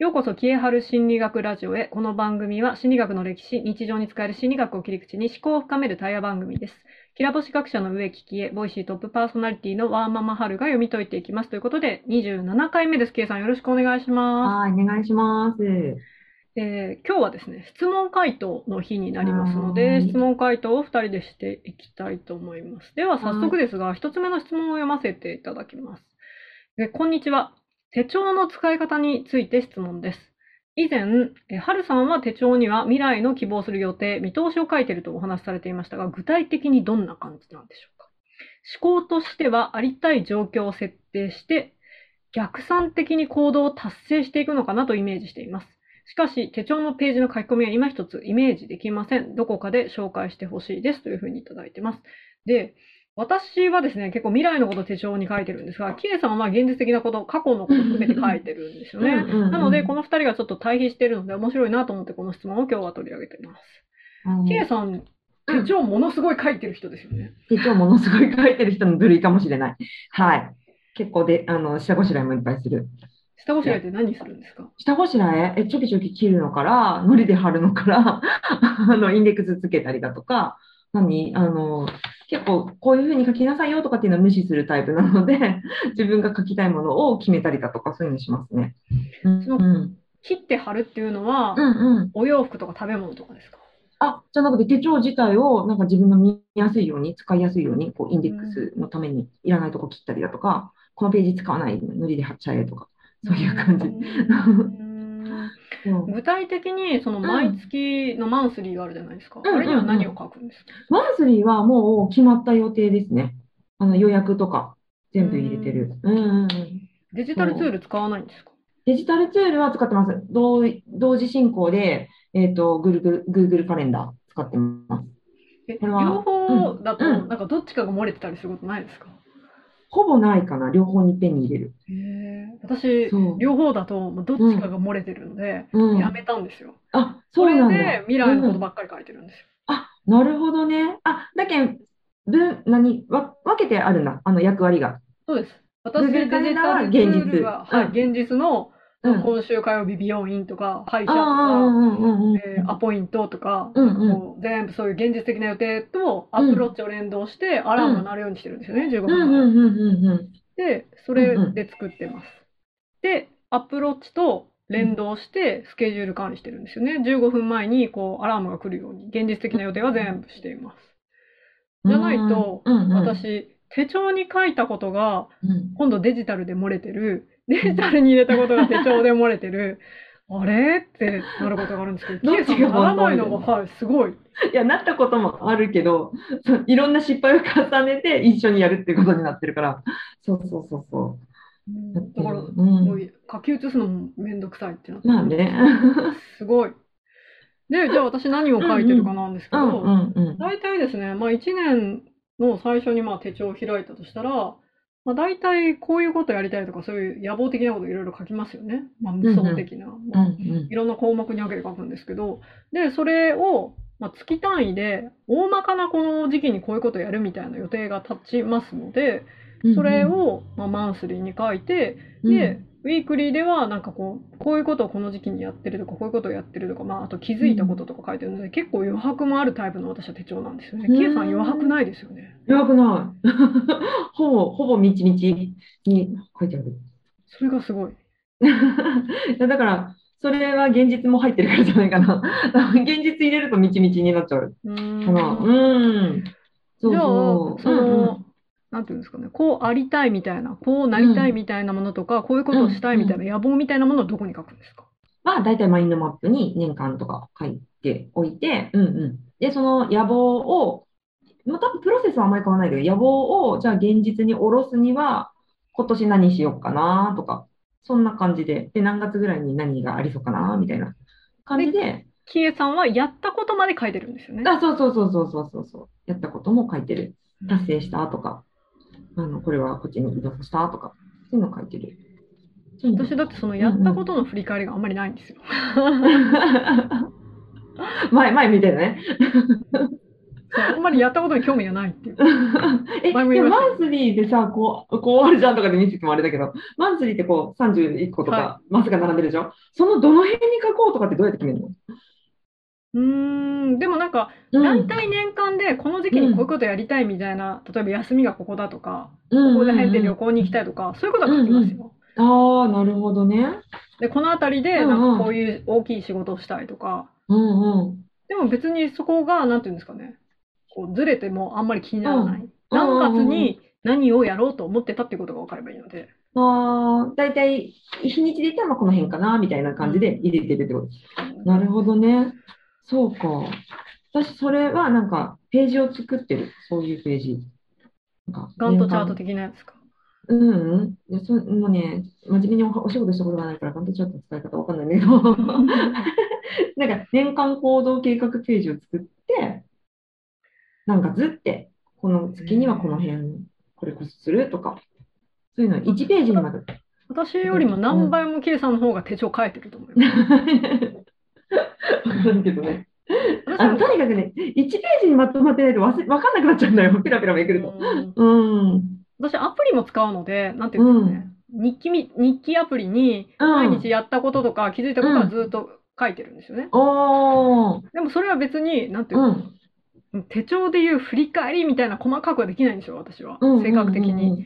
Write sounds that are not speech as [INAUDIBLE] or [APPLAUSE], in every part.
ようこそ、きえはる心理学ラジオへ。この番組は心理学の歴史、日常に使える心理学を切り口に思考を深める対話番組です。きらぼし学者の植木喜恵、 Voicy トップパーソナリティのワーママハルが読み解いていきます。ということで、27回目です。ケイさんよろしくお願いしまはい、お願いします。す。えー今日はですね、質問回答の日になりますのはで、い質問回答を2人でしていきたいと思います。では、早速ですが、1つ目の質問を読ませていただきます。でこんにちは。手帳の使い方について質問です。以前、えはるさんは手帳には未来の希望する予定、見通しを書いているとお話しされていましたが、具体的にどんな感じなんでしょうか？思考としては、ありたい状況を設定して、逆算的に行動を達成していくのかなとイメージしています。しかし、手帳のページの書き込みは今一つイメージできません。どこかで紹介してほしいですというふうにいただいています。で、私はですね、結構未来のことを手帳に書いてるんですが、キエさんは現実的なこと、過去のことを含めて書いてるんですよね。うんうんうんなので、この2人がちょっと対比しているので面白いなと思ってこの質問を今日は取り上げています。キエさん、手帳ものすごい書いてる人ですよね。手帳ものすごい書いてる人の部類かもしれない。はい。結構で、あの、下ごしらえもいっぱいする。下ごしらえって何するんですか？下ごしらえ、え、ちょきちょき切るのから、糊で貼るのから、[LAUGHS] あの、インデックスつけたりだとか、何？あの、結構こういうふうに書きなさいよとかっていうのは無視するタイプなので、[LAUGHS] 自分が書きたいものを決めたりだとか、そういうのしますね。うん、そのうん、切って貼るっていうのは、うん、うん。お洋服とか食べ物とかですか？あ、じゃなくて手帳自体をなんか自分の見やすいように、使いやすいように、こうインデックスのためにいらないとこ切ったりだとか、このページ使わない、塗りで貼っちゃえとか、そういう感じ。具体的にそのん毎月のマンスリーがあるじゃないですか。うんあれには何を書くんですか？マンスリーはもう決まった予定ですね。あの予約とか全部入れてる。うんうんうん。デジタルツール使わないんですか？デジタルツールは使ってます。同同時進行で、えっと、Google、Google カレンダー使ってます。えこれは両方だと、うんなんかどっちかが漏れてたりすることないですか？ほぼないかな、両方にいっぺんに入れる。へえ私両方だとどっちかが漏れてるので、うん。やめたんですよ。あ、そうなんだ。で未来のことうんばっかり書いてるんですよ。あ、なるほどね。あ、だけん、分、何、わ、分けてあるんだ。あの役割が。そうです。私、デジタルツールは、はい、現実の、うん。今週火曜日美容院とか、歯医者あとか。えーアポイントとか、うんうんこう全部そういう現実的な予定とアプローチを連動してアラームが鳴るようにしてるんですよね、15うん分前。で、それで作ってます。で、アプローチと連動してスケジュール管理してるんですよね。15分前にこうアラームが来るように、現実的な予定は全部しています。じゃないと、私、手帳に書いたことがうん、今度デジタルで漏れてる、デジタルに入れたことが手帳で漏れてる、[LAUGHS] あれ？ってなることがあるんですけど、キエさんならないの問が、はい、すごい。いや、なったこともあるけど、いろんな失敗を重ねて一緒にやるっていうことになってるから、[LAUGHS] そうそうそうそうだから、うんもう書き写すのもめんどくさいってなって、まあね。[LAUGHS] すごい。で、じゃあ私何を書いてるかなんですけど。大体ですね、まあ1年の最初にまあ手帳を開いたとしたら、まあ、大体こういうことやりたいとか、そういう野望的なこといろいろ書きますよね。まあ、無双的な。うんまあうんいろんな項目に分けて書くんですけど、で、それを、まあ、月単位で、大まかなこの時期にこういうことをやるみたいな予定が立ちますので、うん。それを、まあ、マンスリーに書いて、うん。で、ウィークリーでは、なんかこう、こういうことをこの時期にやってるとか、こういうことをやってるとか、まあ、あと気づいたこととか書いてるので、結構余白もあるタイプの私は手帳なんですよね。うんキエさん余白ないですよね。弱くない。[LAUGHS] ほぼ、ほぼみちみちに書いてある。それがすごい。[LAUGHS] だから、それは現実も入ってるからじゃないかな。[LAUGHS] 現実入れるとみちみちになっちゃううーんかな。うん。そうじゃあ、そう。そうんうんの、なんていうんですかね、こうありたいみたいな、こうなりたいみたいなものとか、こういうことをしたいみたいな野望みたいなものはどこに書くんですか？まあ、大体マインドマップに年間とか書いておいて、うんうん。で、その野望を、まあ、多分プロセスはあんまり変わらないけど、野望を、じゃあ現実に下ろすには、今年何しようかなとか、そんな感じで、で、何月ぐらいに何がありそうかなみたいな感じで、キエさんはやったことまで書いてるんですよね。あ、そうそうそうそうそうそう、やったことも書いてる。達成したとか、あの、これはこっちに移動したとか、そういうの書いてる。私だってそのやったことの振り返りがあんまりないんですよ。[LAUGHS] 前、前見てね。あんまりやったことに興味がないっていう。[LAUGHS] え、マンスリーでさ、こう、こうあるじゃんとかで見せてもあれだけど、マンスリーってこう31個とはかマスが並んでるでしょ？そのどの辺に書こうとかってどうやって決めるの？うーん、でもなんか、うん大体年間でこの時期にこういうことやりたいみたいな、例えば休みがここだとか、うんここでうんうん旅行に行きたいとか、そういうことは書きますよ。ああ、なるほどね。で、この辺りでなんかこういう大きい仕事をしたいとか、うんうん。でも別にそこが、なんていうんですかね、こうずれてもあんまり気にならない。うん何月に何をやろうと思ってたっていうことが分かればいいので。ああ、だいたい日にちで言ったらまあこの辺かな、みたいな感じで入れてるってこと。なるほどね。そうか。私、それはなんか、ページを作ってる。そういうページ。なんかガントチャート的なやつか。うんうん。いやそもうね、真面目におお仕事したことがないから、ガントチャートの使い方わかんないんだけど、[LAUGHS] なんか、年間行動計画ページを作って、なんかずって、この月にはこの辺、これこそするとか、そういうの1ページにまとめて。私よりも何倍も K さんの方が手帳書いてると思います。[LAUGHS] わかるけどね。私あの、とにかくね、1ページにまとまってないと忘れ、わかん。なくなっちゃうん。だよ。ペラペラめくると。うん。私アプリも使うので、なん。ていうん。ですかね、日記み、日記アプリに毎日やったこととか気づいたことはずっと書いてるん。ですよね。おー。でもそれは別に、なん。ていうう、ん。手帳でいう振り返りみたいな細かくはできないん。ですよ、私は。性格的に。。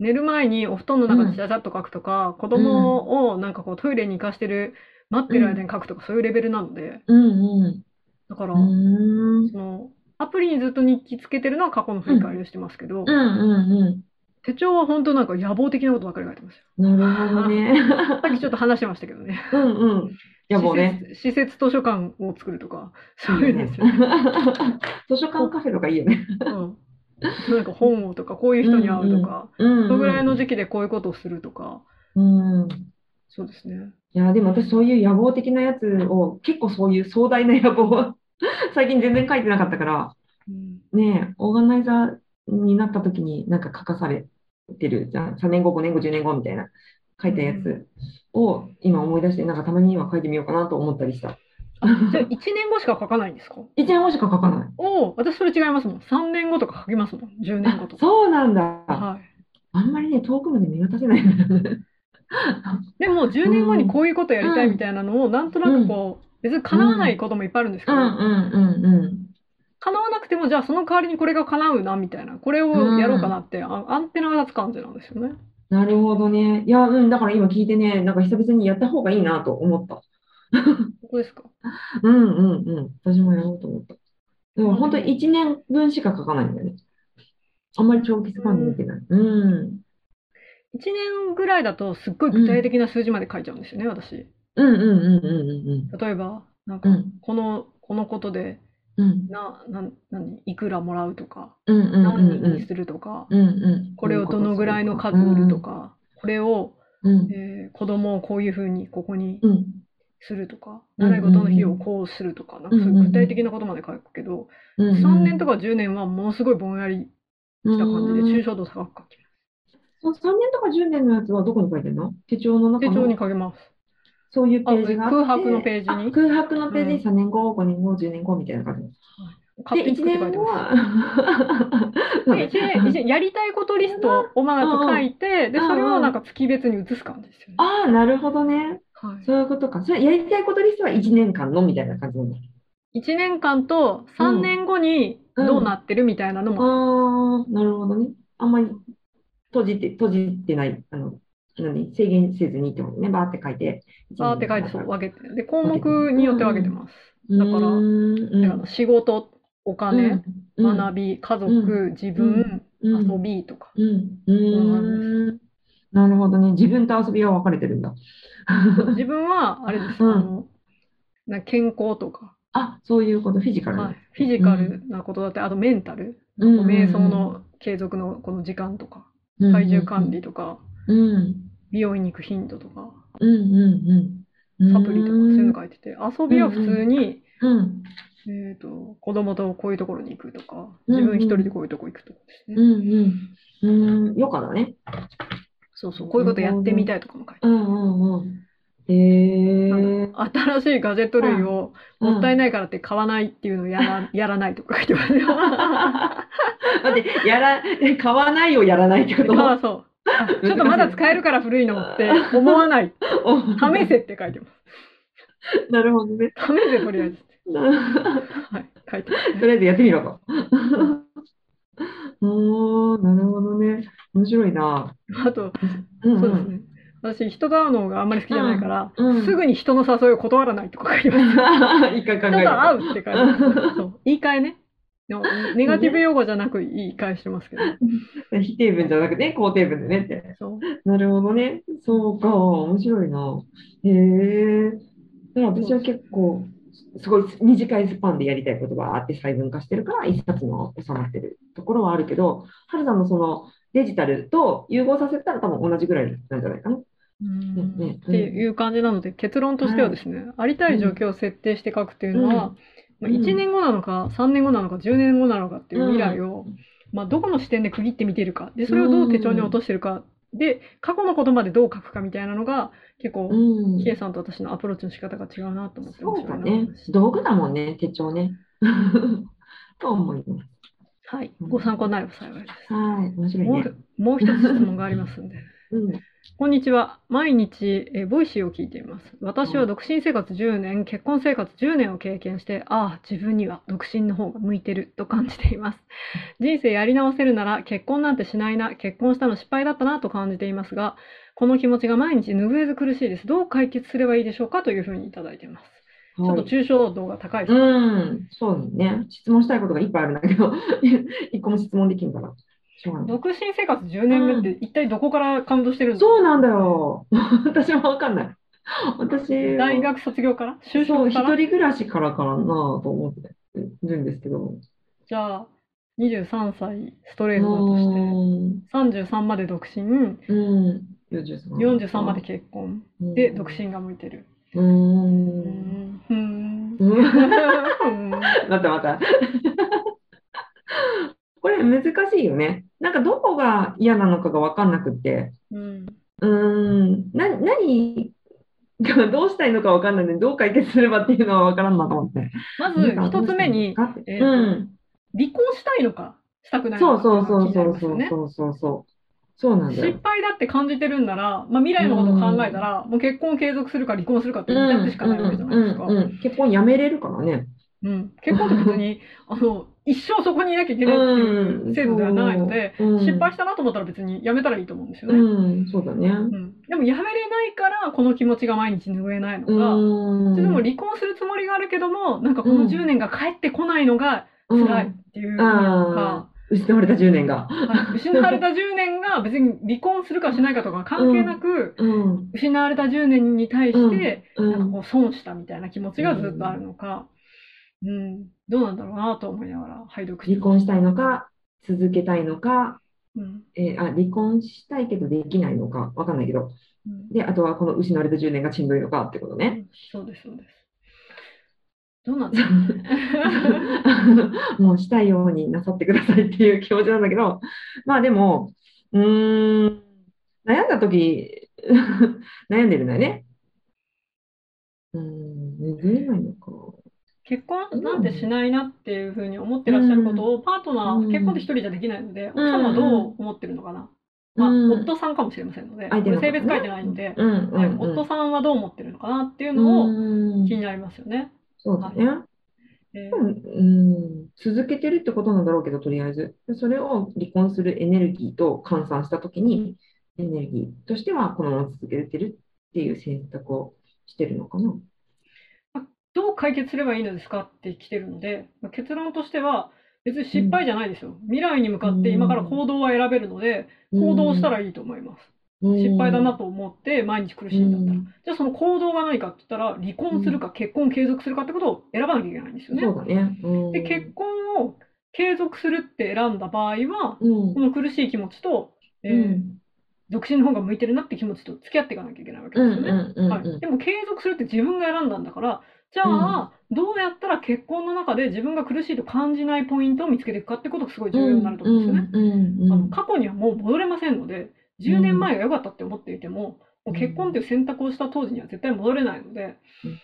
寝る前にお布団の中でちゃちゃっと書くとか、子供をなん。かこうトイレに行かしてる、待ってる間に書くとか、そういうレベルなので、うんうん。だから、うん。その、アプリにずっと日記つけてるのは過去の振り返りをしてますけど、うんうん手帳は本当なんか野望的なことばっかり書いてますよ。うん。なるほどね。[LAUGHS] さっきちょっと話してましたけどね。うんうん。やもうね。施設。施設図書館を作るとか、そういうんですよね。[LAUGHS] 図書館カフェとかいいよね。うん。なんか本をとか、こういう人に会うとか、うんそのぐらいの時期でこういうことをするとか、うん。そうですね。いや、でも私そういう野望的なやつを、結構そういう壮大な野望を [LAUGHS] 最近全然書いてなかったから、うんねえ、オーガナイザーになった時になんか書かされてるじゃん。3年後、5年後、10年後みたいな書いたやつを今思い出して、なんかたまには書いてみようかなと思ったりした。あ、じゃあ1年後しか書かないんですか？1年後しか書かない。おお、私それ違いますもん。3年後とか書きますもん。10年後とか。そうなんだ。はい。あんまりね、遠くまで見渡せないんだよね。[LAUGHS] でも10年後にこういうことやりたいみたいなのをなんとなくこう、別に叶わないこともいっぱいあるんですけど、うんうんうんうん。叶わなくてもじゃあその代わりにこれが叶うなみたいな、これをやろうかなって、あアンテナが立つ感じなんですよね。なるほどね。いや、うん、だから今聞いてね、なんか久々にやった方がいいなと思った。ここですか？[LAUGHS] うんうんうん。私もやろうと思った。でも本当に1年分しか書かないんだよね。あんまり長期スパンで見てない。うん。1年ぐらいだとすっごい具体的な数字まで書いちゃうんですよね、私。うんうんうんうん例えば、なんか、うんこの、このことで、うん。うんな、な、何、いくらもらうとか、うんうんうん何人にうんするとか、うんうん。これをどのぐらいの数売るとか、これを、うん。えー子供をこういうふうにここにうん。するとか、うん習い事の費用をこうするとか、なんかそういう具体的なことまで書くけど、うんうん。3年とか10年はものすごいぼんやりした感じで、抽象度高く書きその3年とか10年のやつはどこに書いてるの？手帳の中の？帳に書けます。そういうページがあってあ空白のページに？あ空白のページにう3年後、5年後、10年後みたいな感じ。で、1勝手に作って書い年後す。は、で一年一年やりたいことリストをまず書いて、で、それをなんか月別に移す感じですよね。ああ、なるほどね。はい。そういうことか。それやりたいことリストは1年間のみたいな感じなんだ。1年間と3年後にどうなってるみたいなのも、ああ、なるほどね。あんまり閉じて、閉じてない、あの、何、制限せずにってことね。バーって書いて。バーって書いてそう分けて、で、項目によって分けてます。だだから仕事、お金、うん。学び、家族、自分、うん。遊びとか。なるほどね。自分と遊びは分かれてるんだ。自分は、あれです、うん。あの、な健康とか、あ、そういうこと、フィジカル。はい、フィジカルなことだって、あとメンタル、瞑想の継続のこの時間とか、体重管理とか、うん。美容院に行く頻度とか、うんうんうん。サプリとか、そういうの書いてて、遊びは普通に、うん。えっと、子供とこういうところに行くとか、うん自分一人でこういうとこ行くとかですね。うんうん。うん。よかだね。そうそう、こういうことやってみたいとかも書いてうんうんうん。へえ。新しいガジェット類をもったいないからって買わないっていうのをやらやらないとか書いてますよ。待って、やら、[LAUGHS] 買わないをやらないってこと？あそうあちょっとまだ使えるから古いのって思わない。[LAUGHS] 試せって書いてます。なるほどね。試せとりあえず。なはい、書いてます、とりあえずやってみろと。おー、なるほどね。面白いな。あと、うんそうですね。私、人と会うのがあんまり好きじゃないから、うんすぐに人の誘いを断らないとか書いてます。一回考え人ると会うって書いてます。そう言い換えね。ネガティブ用語じゃなく言い換えしてますけど。否定文じゃなくて肯定文でねって。なるほどね。そうか。面白いな。へえ。でも私は結構、すごい短いスパンでやりたいことがあって細分化してるから一冊の収まってるところはあるけど、はるさんのそのデジタルと融合させたら多分同じぐらいなんじゃないかな。うんねっていう感じなので結論としてはですね、ありたい状況を設定して書くっていうのは、うんまあ、1年後なのか3年後なのか10年後なのかっていう未来を、まあ、どこの視点で区切って見ているかでそれをどう手帳に落としてるか、で過去のことまでどう書くかみたいなのが結構、うんキエさんと私のアプローチの仕方が違うなと思ってそうだ面白いなね。道具だもんね、手帳ね。[LAUGHS] と思います。はい、ご参考になれば幸いです。はい、面白いもね。うもう一つ質問がありますんで。うん。こんにちは。毎日、えーボイシーを聞いています。私は独身生活10年、結婚生活10年を経験して、ああ、自分には独身の方が向いてると感じています。人生やり直せるなら結婚なんてしないな、結婚したの失敗だったなと感じていますが、この気持ちが毎日拭えず苦しいです。どう解決すればいいでしょうかというふうにいただいています。ちょっと抽象度が高いです。うん、そうね。質問したいことがいっぱいあるんだけど、[LAUGHS] 一個も質問できんから。独身生活10年目って一体どこからカウントしてるんですかそうなんだよ。[LAUGHS] 私もわかんない。私、大学卒業から？就そう、一職から人暮らしからかなと思ってるんですけど。じゃあ、23歳ストレートだとして、33まで独身、うん、うん、43。43まで結婚？うんで独身が向いてる。う。ん。うんうんまたまた。[LAUGHS] これ難しいよね。なんかどこが嫌なのかが分かんなくって。うん。うーん、な、何がどうしたいのか分かんないので、どう解決すればっていうのは分からんなと思って。まず一つ目に、えーとうん。離婚したいのか、したくないそのかうそうそう。そうそうそうそうそう。そうなんだ失よ。敗だって感じてるんなら、まあ、未来のことを考えたら、もう結婚を継続するか離婚するかってう2ん択しかないわけじゃないですか。うんうんうん結婚やめれるからね。うん結婚って別に [LAUGHS] あの一生そこにいなきゃいけないっていう制度ではないので、うん。失敗したなと思ったら別にやめたらいいと思うんですよね。うん、そうだね。うん。でもやめれないからこの気持ちが毎日拭えないのか、うん。でも離婚するつもりがあるけどもなんかこの10年が帰ってこないのが辛いっていうか、失われた10年が。はい。失われた10年が別に離婚するかしないかとか関係なく、うん。失われた10年に対して、うん。なんかこう損したみたいな気持ちがずっとあるのか、うん、どうなんだろうなと思いながら離婚したいのか、続けたいのか、うんえーあ、離婚したいけどできないのか、わかんないけど。うんで、あとはこの失われた10年がしんどいのかってことね。そうです、そうです。どうなんですかもうしたいようになさってくださいっていう気持ちなんだけど、まあでも、うーん、悩んだ時 [LAUGHS] 悩んでるんだよね。うーん、拭えないのか。結婚なんてしないなっていうふうに思ってらっしゃることを、パートナー、うん。結婚って一人じゃできないので、ん。奥様はどう思ってるのかな。まあ、うん夫さんかもしれませんので、性別書いてないので、夫さんはどう思ってるのかなっていうのをうん。気になりますよね。そうだね。えうんうん、続けてるってことなんだろうけど、とりあえず。でそれを離婚するエネルギーと換算したときに、エネルギーとしてはこのまま続けてるっていう選択をしてるのかな。どう解決すればいいのですかって来てるので、まあ結論としては、別に失敗じゃないですよ。未来に向かって今から行動は選べるので、行動したらいいと思います。失敗だなと思って毎日苦しいんだったら。じゃあその行動が何かって言ったら、離婚するか結婚を継続するかってことを選ばなきゃいけないんですよね。そうだね。うんで、結婚を継続するって選んだ場合は、うんこの苦しい気持ちと、えーうん独身の方が向いてるなって気持ちと付き合っていかなきゃいけないわけうんですよね。うんうんはい、でも継続するって自分が選んだんだから、じゃあ、どうやったら結婚の中で自分が苦しいと感じないポイントを見つけていくかってことがすごい重要になると思うんですよね。うんうんうんあの過去にはもう戻れませんので、10年前が良かったって思っていても、もう結婚っていう選択をした当時には絶対戻れないのでうん、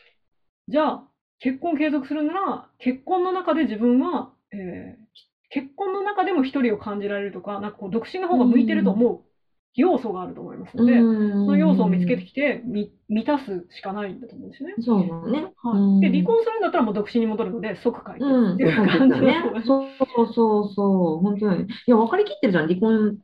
じゃあ、結婚継続するなら、結婚の中で自分は、えー結婚の中でも一人を感じられるとか、なんかこう独身の方が向いてると思う要素があると思いますので、その要素を見つけてきて、み満たすしかないんだと思うんですよね。そうだね。はい、で離婚するんだったらもう独身に戻るので即解決うん、っていうそう感じねだと思いま。す。そうそうそうそう、本当に。いや、分かりきってるじゃん、離婚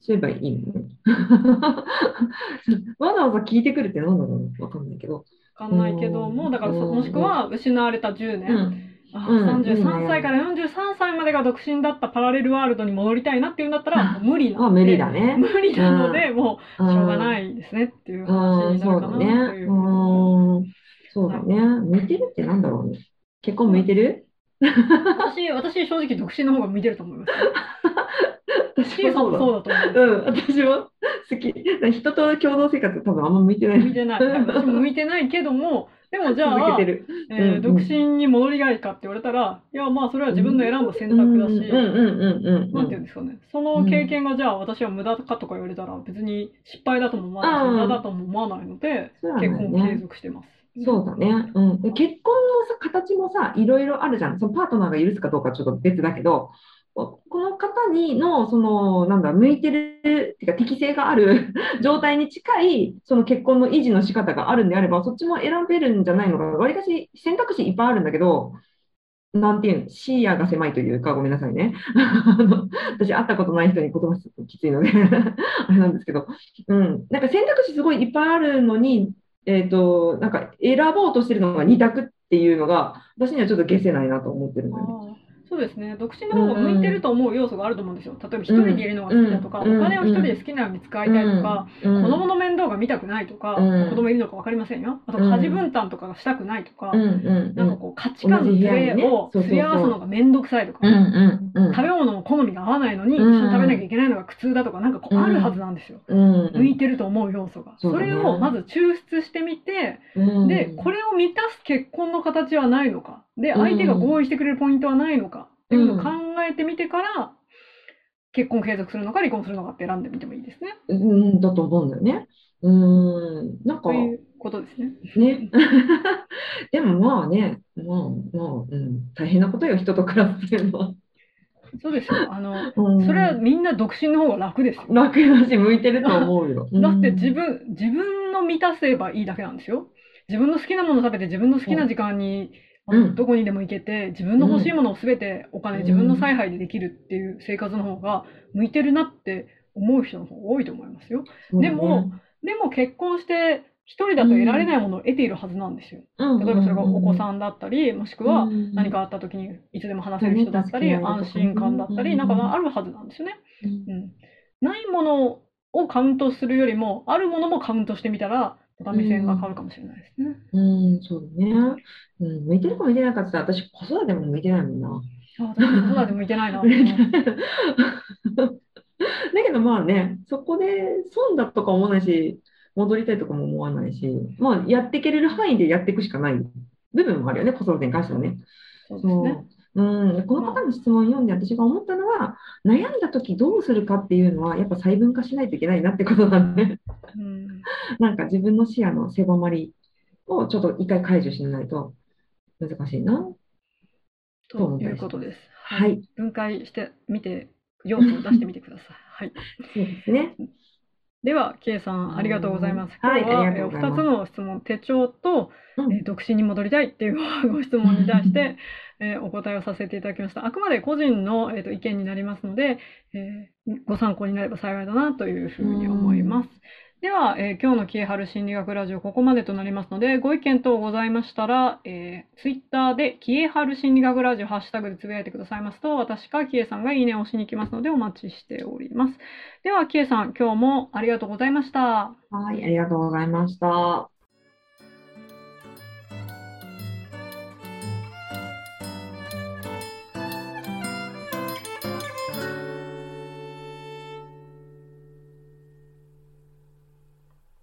すればいいのね。[LAUGHS] わざわざ聞いてくるって何だろう分かんないけど。わかんないけども、だからもしくは失われた10う年、ん、あうん33歳から43歳までが独身だったパラレルワールドに戻りたいなっていうんだったら、無理なまあので、無理だね。無理なので、もうしょうがい。ないですねっていううん、話になるか。なという。うん、そうだね。向いてるってなんだろうね。結婚向いてる？私、私正直独身の方が向いてると思います。[LAUGHS] 私そうだ。だと思。うん、私も好き。人と共同生活多分あんま向いてない。向いてない。私も向いてないけども、でもじゃあ。えーうん独身に戻りがいかって言われたら、いや、まあ、それは自分の選んだ選択だし、うんうんうんうんなんていうんですかね、その経験がじゃあ私は無駄かとか言われたら、別に失敗だとも思わないし、うん無駄だとも思わないので、結婚を継続してます。そうだね。うん。で結婚のさ、形もさ、いろいろあるじゃん。そのパートナーが許すかどうかはちょっと別だけど、この方にの、その、なんだ、向いてる、てか適性がある [LAUGHS] 状態に近い、その結婚の維持の仕方があるんであれば、そっちも選べるんじゃないのかな。わりかし選択肢いっぱいあるんだけど、なんていうの、視野が狭いというか、ごめんなさいね。[LAUGHS] あの私、会ったことない人に言葉するときついので [LAUGHS] あれなんですけど、うん。なんか選択肢すごいいっぱいあるのに、えっと、なんか選ぼうとしてるのが2択っていうのが、私にはちょっと消せないなと思ってるのよ。そうですね、独身の方が向いてると思う要素があると思うんですよ。例えば一人でいるのが好きだとか、うんお金を一人で好きなように使いたいとか、うん子供の面倒が見たくないとか、うん。子供いるのか分かりませんよ。あとうん。家事分担とかがしたくないとか、うんうんなんかこう価値観のズレをすり合わすのがめんどくさいとか、食べ物の好みが合わないのに、うん一緒に食べなきゃいけないのが苦痛だとか、なんかこうあるはずなんですよ。うん向いてると思う要素が。それをまず抽出してみて、うん。で、これを満たす結婚の形はないのか、で、うん相手が合意してくれるポイントはないのか、っていうのを考えてみてから、結婚を継続するのか離婚するのかって選んでみてもいいですね。うんだと思うんだよね。うん、なんかということですね。ね。[LAUGHS] でもまあね、まあまあ、うん、大変なことよ、人と暮らすっていうのは。そうですよ。あの、うんそれはみんな独身の方が楽ですよ。楽だし、向いてると思うよ。[LAUGHS] だって自分、分、自分の満たせばいいだけなんですよ。自分の好きなものを食べて、自分の好きな時間に、あのうん。どこにでも行けて、自分の欲しいものをすべてお金、うん。自分の采配でできるっていう生活の方が向いてるなって思う人の方が多いと思いますよ。でも、でも結婚して一人だと得られないものを得ているはずなんですよ。例えばそれがお子んさんだったり、もしくは何かあった時にいつでも話せる人だったり、うん安心感だったり、うん。なんかあるはずなんですよね。うん。うん、ないものをカウントするよりも、あるものもカウントしてみたら、また目線が変わるかもしれないですね。うん、そうだね。うん、向いてるか向いてないかって私、子育ても向いてないもんな。あ私も子育て向いてないな。[LAUGHS] だけどまあね、そこで損だとか思わないし、戻りたいとかも思わないし、まあやっていけれる範囲でやっていくしかない部分もあるよね、子育てに関してはね。そうですね。うん、この方の質問を読んで私が思ったのは、悩んだ時どうするかっていうのは、やっぱ細分化しないといけないなってことなんで、うんなんか自分の視野の狭まりをちょっと一回解除しないと難しいな。ということです。は。い、分解してみて、要素を出してみてください。はい。そうですね。では、K さん、ありがとうございます。はい今日は、ありがとうございます2つの質問、手帳と、うんえー独身に戻りたいっていうご質問に対して、えーお答えをさせていただきました。あくまで個人の、えーと意見になりますので、えーご参考になれば幸いだなというふうに思います。では、えー今日のキエハル心理学ラジオここまでとなりますので、ご意見等ございましたら、えー、ツイッターでキエハル心理学ラジオハッシュタグでつぶやいてくださいますと、私かキエさんがいいねを押しに行きますのでお待ちしております。では、キエさん、今日もありがとうございました。はい、ありがとうございました。